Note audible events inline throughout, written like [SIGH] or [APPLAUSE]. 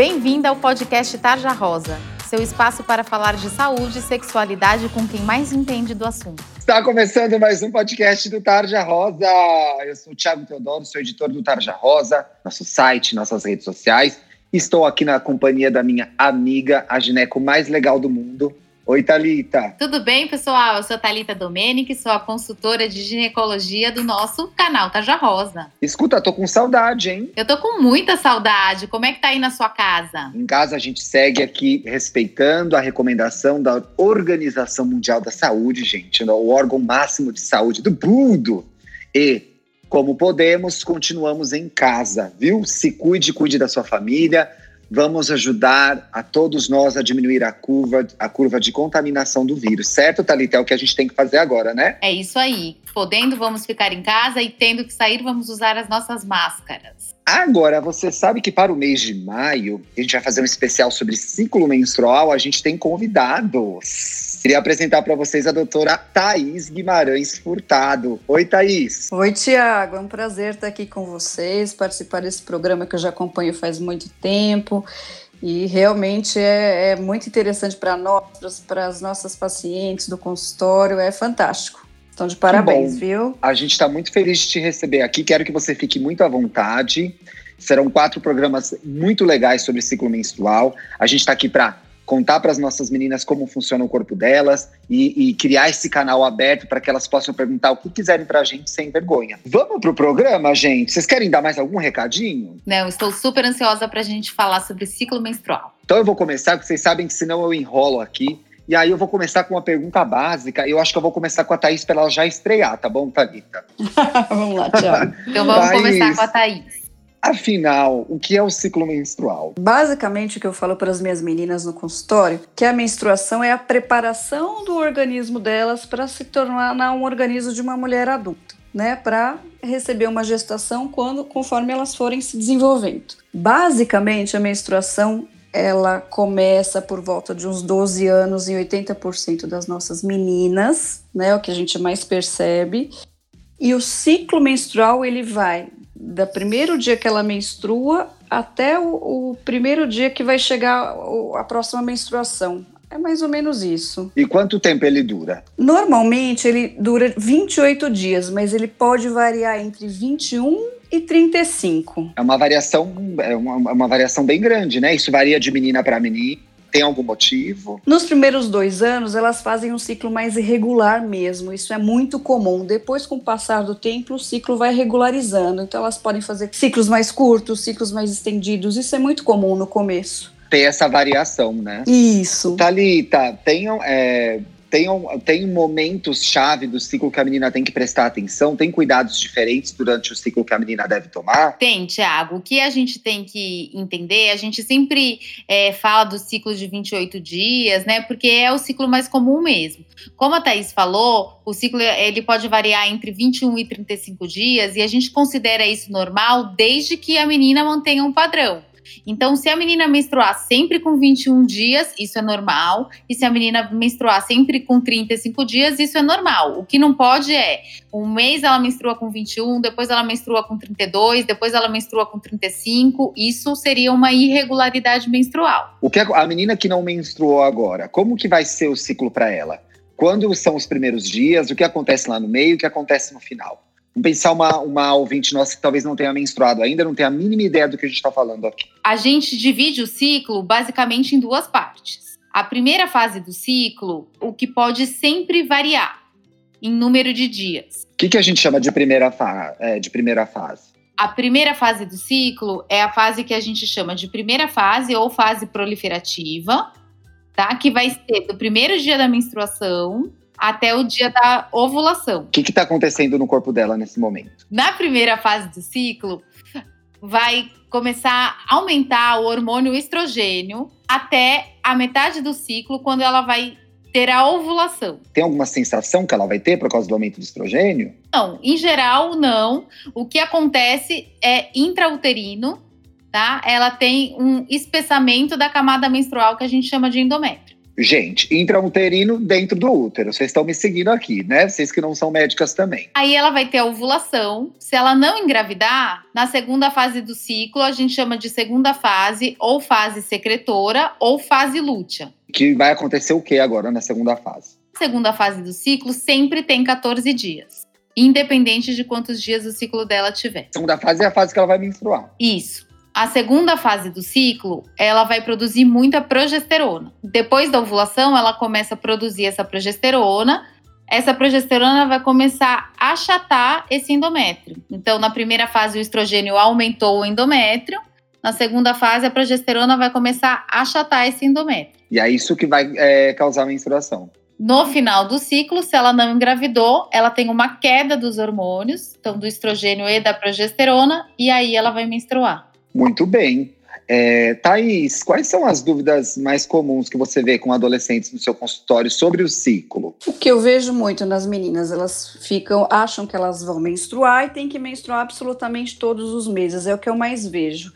Bem-vinda ao podcast Tarja Rosa, seu espaço para falar de saúde e sexualidade com quem mais entende do assunto. Está começando mais um podcast do Tarja Rosa. Eu sou o Thiago Teodoro, sou editor do Tarja Rosa, nosso site, nossas redes sociais. Estou aqui na companhia da minha amiga, a gineco mais legal do mundo, Oi, Thalita. Tudo bem, pessoal? Eu sou Thalita Domenic, sou a consultora de ginecologia do nosso canal Taja Rosa. Escuta, tô com saudade, hein? Eu tô com muita saudade. Como é que tá aí na sua casa? Em casa a gente segue aqui respeitando a recomendação da Organização Mundial da Saúde, gente, o órgão máximo de saúde do mundo. E como podemos, continuamos em casa, viu? Se cuide, cuide da sua família vamos ajudar a todos nós a diminuir a curva, a curva de contaminação do vírus, certo, Thalita? É o que a gente tem que fazer agora, né? É isso aí. Podendo, vamos ficar em casa e tendo que sair, vamos usar as nossas máscaras. Agora, você sabe que para o mês de maio, a gente vai fazer um especial sobre ciclo menstrual, a gente tem convidados. Queria apresentar para vocês a doutora Thaís Guimarães Furtado. Oi, Thaís. Oi, Tiago. É um prazer estar aqui com vocês, participar desse programa que eu já acompanho faz muito tempo. E realmente é, é muito interessante para nós, para as nossas pacientes do consultório, é fantástico. Então, de parabéns, viu? A gente está muito feliz de te receber aqui. Quero que você fique muito à vontade. Serão quatro programas muito legais sobre ciclo menstrual. A gente está aqui para contar para as nossas meninas como funciona o corpo delas e, e criar esse canal aberto para que elas possam perguntar o que quiserem para a gente sem vergonha. Vamos para o programa, gente? Vocês querem dar mais algum recadinho? Não, estou super ansiosa para a gente falar sobre ciclo menstrual. Então eu vou começar, porque vocês sabem que senão eu enrolo aqui. E aí eu vou começar com uma pergunta básica. Eu acho que eu vou começar com a Thaís para ela já estrear, tá bom, Thalita? [LAUGHS] vamos lá, Tiago. então vamos Thaís. começar com a Thaís. Afinal, o que é o ciclo menstrual? Basicamente, o que eu falo para as minhas meninas no consultório, que a menstruação é a preparação do organismo delas para se tornar um organismo de uma mulher adulta, né? Para receber uma gestação quando, conforme elas forem se desenvolvendo. Basicamente, a menstruação ela começa por volta de uns 12 anos em 80% das nossas meninas, né? O que a gente mais percebe. E o ciclo menstrual ele vai do primeiro dia que ela menstrua até o, o primeiro dia que vai chegar a próxima menstruação. É mais ou menos isso. E quanto tempo ele dura? Normalmente ele dura 28 dias, mas ele pode variar entre 21 e 35. É uma variação, é uma, é uma variação bem grande, né? Isso varia de menina para menina. Tem algum motivo? Nos primeiros dois anos, elas fazem um ciclo mais irregular mesmo. Isso é muito comum. Depois, com o passar do tempo, o ciclo vai regularizando. Então, elas podem fazer ciclos mais curtos, ciclos mais estendidos. Isso é muito comum no começo. Tem essa variação, né? Isso. Thalita, tenham. É tem, tem momentos chave do ciclo que a menina tem que prestar atenção? Tem cuidados diferentes durante o ciclo que a menina deve tomar? Tem, Tiago. O que a gente tem que entender, a gente sempre é, fala do ciclo de 28 dias, né? Porque é o ciclo mais comum mesmo. Como a Thaís falou, o ciclo ele pode variar entre 21 e 35 dias e a gente considera isso normal desde que a menina mantenha um padrão. Então, se a menina menstruar sempre com 21 dias, isso é normal. E se a menina menstruar sempre com 35 dias, isso é normal. O que não pode é um mês ela menstrua com 21, depois ela menstrua com 32, depois ela menstrua com 35. Isso seria uma irregularidade menstrual. O que a menina que não menstruou agora, como que vai ser o ciclo para ela? Quando são os primeiros dias? O que acontece lá no meio? O que acontece no final? Vamos pensar uma, uma ouvinte nossa que talvez não tenha menstruado ainda, não tenha a mínima ideia do que a gente está falando aqui. A gente divide o ciclo basicamente em duas partes. A primeira fase do ciclo, o que pode sempre variar em número de dias. O que, que a gente chama de primeira, é, de primeira fase? A primeira fase do ciclo é a fase que a gente chama de primeira fase ou fase proliferativa, tá? Que vai ser do primeiro dia da menstruação até o dia da ovulação. O que está acontecendo no corpo dela nesse momento? Na primeira fase do ciclo, vai começar a aumentar o hormônio estrogênio até a metade do ciclo, quando ela vai ter a ovulação. Tem alguma sensação que ela vai ter por causa do aumento do estrogênio? Não, em geral, não. O que acontece é intrauterino, tá? Ela tem um espessamento da camada menstrual que a gente chama de endométrio. Gente, intrauterino dentro do útero. Vocês estão me seguindo aqui, né? Vocês que não são médicas também. Aí ela vai ter a ovulação. Se ela não engravidar, na segunda fase do ciclo, a gente chama de segunda fase, ou fase secretora, ou fase lútea. Que vai acontecer o que agora na segunda fase? Segunda fase do ciclo sempre tem 14 dias. Independente de quantos dias o ciclo dela tiver. Segunda fase é a fase que ela vai menstruar. Isso. A segunda fase do ciclo, ela vai produzir muita progesterona. Depois da ovulação, ela começa a produzir essa progesterona. Essa progesterona vai começar a achatar esse endométrio. Então, na primeira fase, o estrogênio aumentou o endométrio. Na segunda fase, a progesterona vai começar a achatar esse endométrio. E é isso que vai é, causar a menstruação. No final do ciclo, se ela não engravidou, ela tem uma queda dos hormônios, então do estrogênio e da progesterona, e aí ela vai menstruar. Muito bem. É, Thaís, quais são as dúvidas mais comuns que você vê com adolescentes no seu consultório sobre o ciclo? O que eu vejo muito nas meninas, elas ficam, acham que elas vão menstruar e tem que menstruar absolutamente todos os meses, é o que eu mais vejo.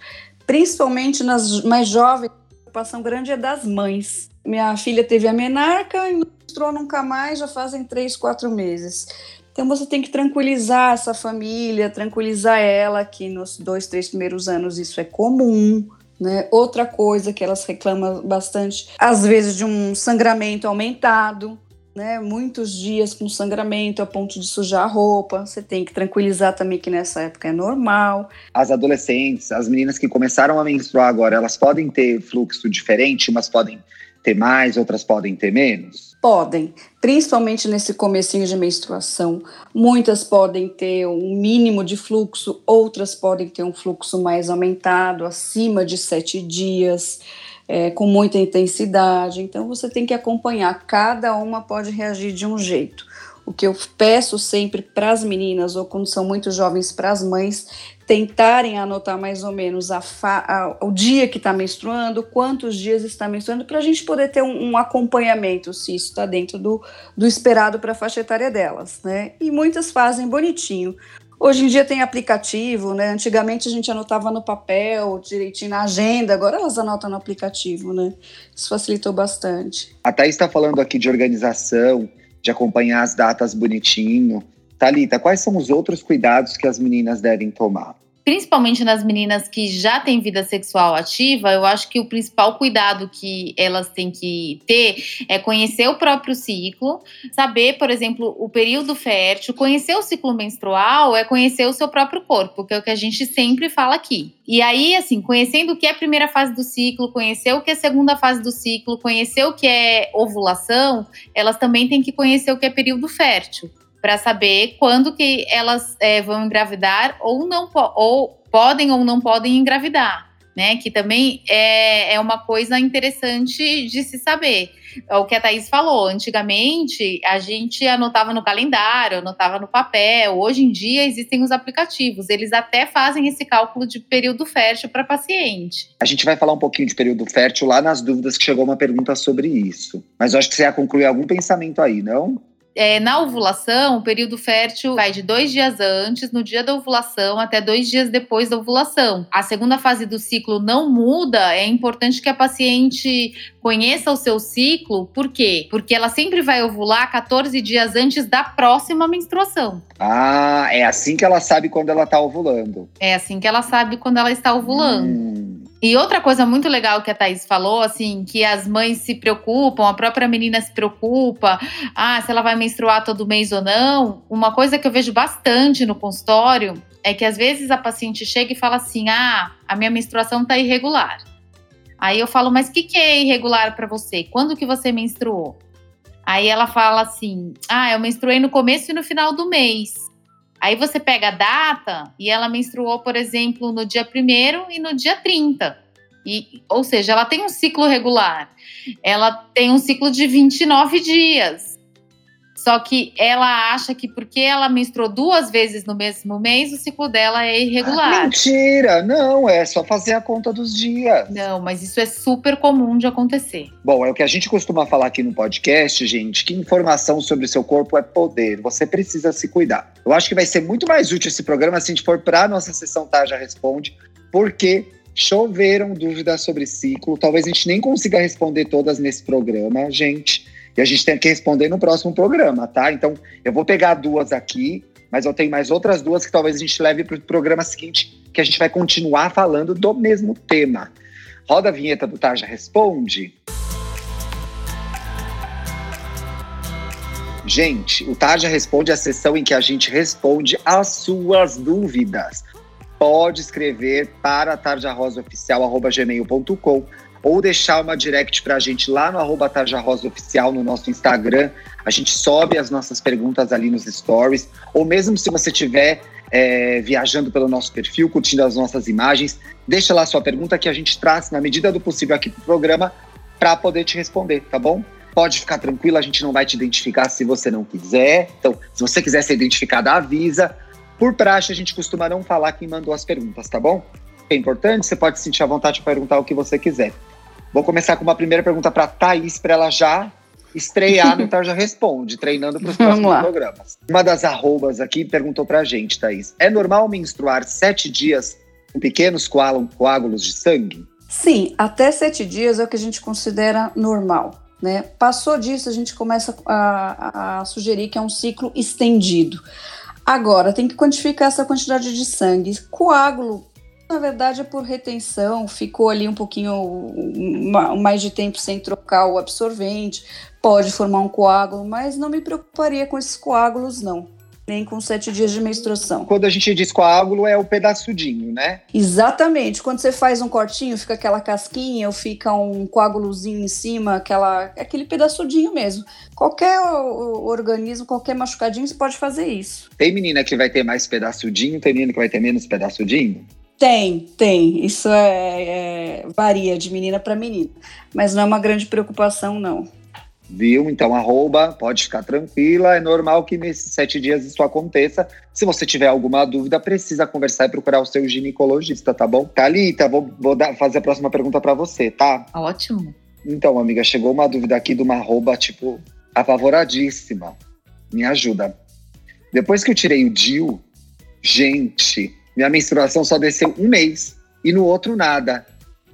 Principalmente nas mais jovens, a preocupação grande é das mães. Minha filha teve a menarca e não menstruou nunca mais, já fazem três, quatro meses. Então você tem que tranquilizar essa família, tranquilizar ela que nos dois, três primeiros anos isso é comum. Né? Outra coisa que elas reclamam bastante, às vezes de um sangramento aumentado, né? Muitos dias com sangramento a ponto de sujar a roupa. Você tem que tranquilizar também que nessa época é normal. As adolescentes, as meninas que começaram a menstruar agora, elas podem ter fluxo diferente, mas podem ter mais, outras podem ter menos? Podem, principalmente nesse comecinho de menstruação. Muitas podem ter um mínimo de fluxo, outras podem ter um fluxo mais aumentado, acima de sete dias, é, com muita intensidade. Então você tem que acompanhar, cada uma pode reagir de um jeito. O que eu peço sempre para as meninas, ou quando são muito jovens, para as mães, tentarem anotar mais ou menos a a, o dia que está menstruando, quantos dias está menstruando, para a gente poder ter um, um acompanhamento se isso está dentro do, do esperado para a faixa etária delas, né? E muitas fazem bonitinho. Hoje em dia tem aplicativo, né? Antigamente a gente anotava no papel, direitinho na agenda, agora elas anotam no aplicativo, né? Isso facilitou bastante. A Thaís está falando aqui de organização, de acompanhar as datas bonitinho. Talita, quais são os outros cuidados que as meninas devem tomar? principalmente nas meninas que já têm vida sexual ativa, eu acho que o principal cuidado que elas têm que ter é conhecer o próprio ciclo, saber, por exemplo, o período fértil, conhecer o ciclo menstrual é conhecer o seu próprio corpo, que é o que a gente sempre fala aqui. E aí, assim, conhecendo o que é a primeira fase do ciclo, conhecer o que é a segunda fase do ciclo, conhecer o que é ovulação, elas também têm que conhecer o que é período fértil para saber quando que elas é, vão engravidar ou não ou podem ou não podem engravidar, né? Que também é, é uma coisa interessante de se saber. É o que a Thaís falou, antigamente a gente anotava no calendário, anotava no papel. Hoje em dia existem os aplicativos, eles até fazem esse cálculo de período fértil para paciente. A gente vai falar um pouquinho de período fértil lá nas dúvidas que chegou uma pergunta sobre isso. Mas eu acho que você ia concluir algum pensamento aí, não? É, na ovulação, o período fértil vai de dois dias antes, no dia da ovulação, até dois dias depois da ovulação. A segunda fase do ciclo não muda, é importante que a paciente conheça o seu ciclo, por quê? Porque ela sempre vai ovular 14 dias antes da próxima menstruação. Ah, é assim que ela sabe quando ela está ovulando. É assim que ela sabe quando ela está ovulando. Hum. E outra coisa muito legal que a Thaís falou, assim, que as mães se preocupam, a própria menina se preocupa, ah, se ela vai menstruar todo mês ou não. Uma coisa que eu vejo bastante no consultório é que às vezes a paciente chega e fala assim: ah, a minha menstruação tá irregular. Aí eu falo, mas o que, que é irregular para você? Quando que você menstruou? Aí ela fala assim: ah, eu menstruei no começo e no final do mês. Aí você pega a data e ela menstruou, por exemplo, no dia 1 e no dia 30. E, ou seja, ela tem um ciclo regular. Ela tem um ciclo de 29 dias. Só que ela acha que porque ela menstruou duas vezes no mesmo mês, o ciclo dela é irregular. Mentira! Não, é só fazer a conta dos dias. Não, mas isso é super comum de acontecer. Bom, é o que a gente costuma falar aqui no podcast, gente, que informação sobre o seu corpo é poder. Você precisa se cuidar. Eu acho que vai ser muito mais útil esse programa se a gente for para a nossa sessão Tá Já Responde, porque choveram dúvidas sobre ciclo. Talvez a gente nem consiga responder todas nesse programa, gente. E a gente tem que responder no próximo programa, tá? Então, eu vou pegar duas aqui, mas eu tenho mais outras duas que talvez a gente leve para o programa seguinte, que a gente vai continuar falando do mesmo tema. Roda a vinheta do Tarja Responde. Gente, o Tarja Responde é a sessão em que a gente responde as suas dúvidas. Pode escrever para tarjarosaoficial.gmail.com ou deixar uma direct para a gente lá no arroba Oficial no nosso Instagram. A gente sobe as nossas perguntas ali nos stories. Ou mesmo se você estiver é, viajando pelo nosso perfil, curtindo as nossas imagens, deixa lá sua pergunta que a gente traz, na medida do possível, aqui para o programa para poder te responder, tá bom? Pode ficar tranquilo, a gente não vai te identificar se você não quiser. Então, se você quiser ser identificada, avisa. Por praxe, a gente costuma não falar quem mandou as perguntas, tá bom? É importante, você pode sentir a vontade de perguntar o que você quiser. Vou começar com uma primeira pergunta para Thaís, para ela já estrear [LAUGHS] no Tarja Responde, treinando para os próximos lá. programas. Uma das arrobas aqui perguntou para a gente, Thaís: é normal menstruar sete dias com pequenos coágulos de sangue? Sim, até sete dias é o que a gente considera normal. Né? Passou disso, a gente começa a, a sugerir que é um ciclo estendido. Agora, tem que quantificar essa quantidade de sangue. Coágulo, na verdade, é por retenção, ficou ali um pouquinho mais de tempo sem trocar o absorvente, pode formar um coágulo, mas não me preocuparia com esses coágulos, não nem com sete dias de menstruação. Quando a gente diz coágulo, é o pedaçudinho, né? Exatamente. Quando você faz um cortinho, fica aquela casquinha ou fica um coágulozinho em cima, aquela, aquele pedaçudinho mesmo. Qualquer organismo, qualquer machucadinho, você pode fazer isso. Tem menina que vai ter mais pedaçudinho, tem menina que vai ter menos pedaçudinho? Tem, tem. Isso é, é varia de menina para menina. Mas não é uma grande preocupação, não. Viu? Então, arroba, pode ficar tranquila. É normal que nesses sete dias isso aconteça. Se você tiver alguma dúvida, precisa conversar e procurar o seu ginecologista, tá bom? Thalita, vou, vou dar, fazer a próxima pergunta para você, tá? Ótimo. Então, amiga, chegou uma dúvida aqui de uma arroba, tipo, apavoradíssima. Me ajuda. Depois que eu tirei o DIU, gente, minha menstruação só desceu um mês e no outro nada.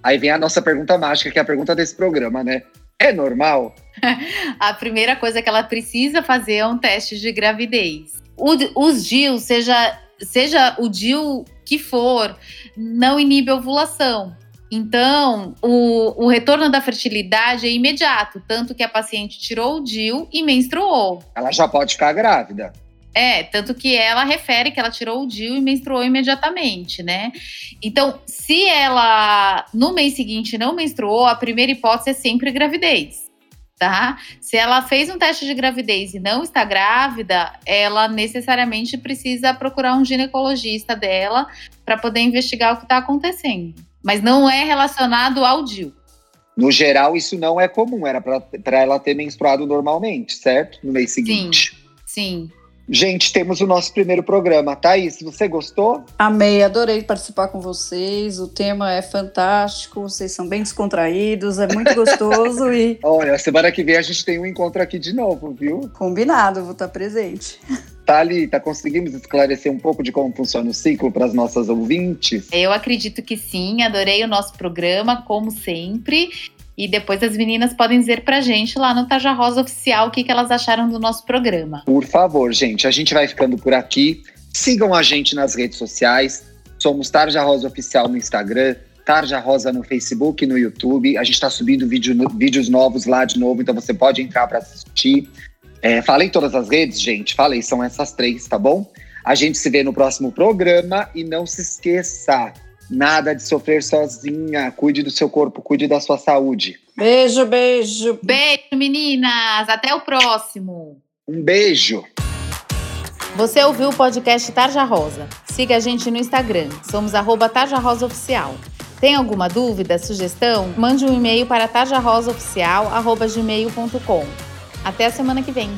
Aí vem a nossa pergunta mágica, que é a pergunta desse programa, né? É normal? [LAUGHS] a primeira coisa que ela precisa fazer é um teste de gravidez. O, os DIU, seja, seja o DIU que for, não inibe a ovulação. Então, o, o, retorno da fertilidade é imediato, tanto que a paciente tirou o DIU e menstruou. Ela já pode ficar grávida. É, tanto que ela refere que ela tirou o DIU e menstruou imediatamente, né? Então, se ela no mês seguinte não menstruou, a primeira hipótese é sempre gravidez, tá? Se ela fez um teste de gravidez e não está grávida, ela necessariamente precisa procurar um ginecologista dela para poder investigar o que está acontecendo. Mas não é relacionado ao DIU. No geral, isso não é comum, era para ela ter menstruado normalmente, certo? No mês seguinte. Sim, sim. Gente, temos o nosso primeiro programa. Thaís, você gostou? Amei, adorei participar com vocês. O tema é fantástico, vocês são bem descontraídos, é muito gostoso e. [LAUGHS] Olha, semana que vem a gente tem um encontro aqui de novo, viu? Combinado, vou estar presente. Thalita, conseguimos esclarecer um pouco de como funciona o ciclo para as nossas ouvintes? Eu acredito que sim, adorei o nosso programa, como sempre. E depois as meninas podem dizer pra gente lá no Taja Rosa Oficial o que, que elas acharam do nosso programa. Por favor, gente. A gente vai ficando por aqui. Sigam a gente nas redes sociais. Somos Tarja Rosa Oficial no Instagram, Tarja Rosa no Facebook e no YouTube. A gente está subindo vídeo, vídeos novos lá de novo, então você pode entrar para assistir. É, falei todas as redes, gente. Falei, são essas três, tá bom? A gente se vê no próximo programa e não se esqueça, Nada de sofrer sozinha. Cuide do seu corpo, cuide da sua saúde. Beijo, beijo. Beijo, meninas. Até o próximo. Um beijo. Você ouviu o podcast Tarja Rosa? Siga a gente no Instagram. Somos arroba Tarja Rosa Oficial. Tem alguma dúvida, sugestão? Mande um e-mail para tarjarosaoficial.gmail.com. Até a semana que vem.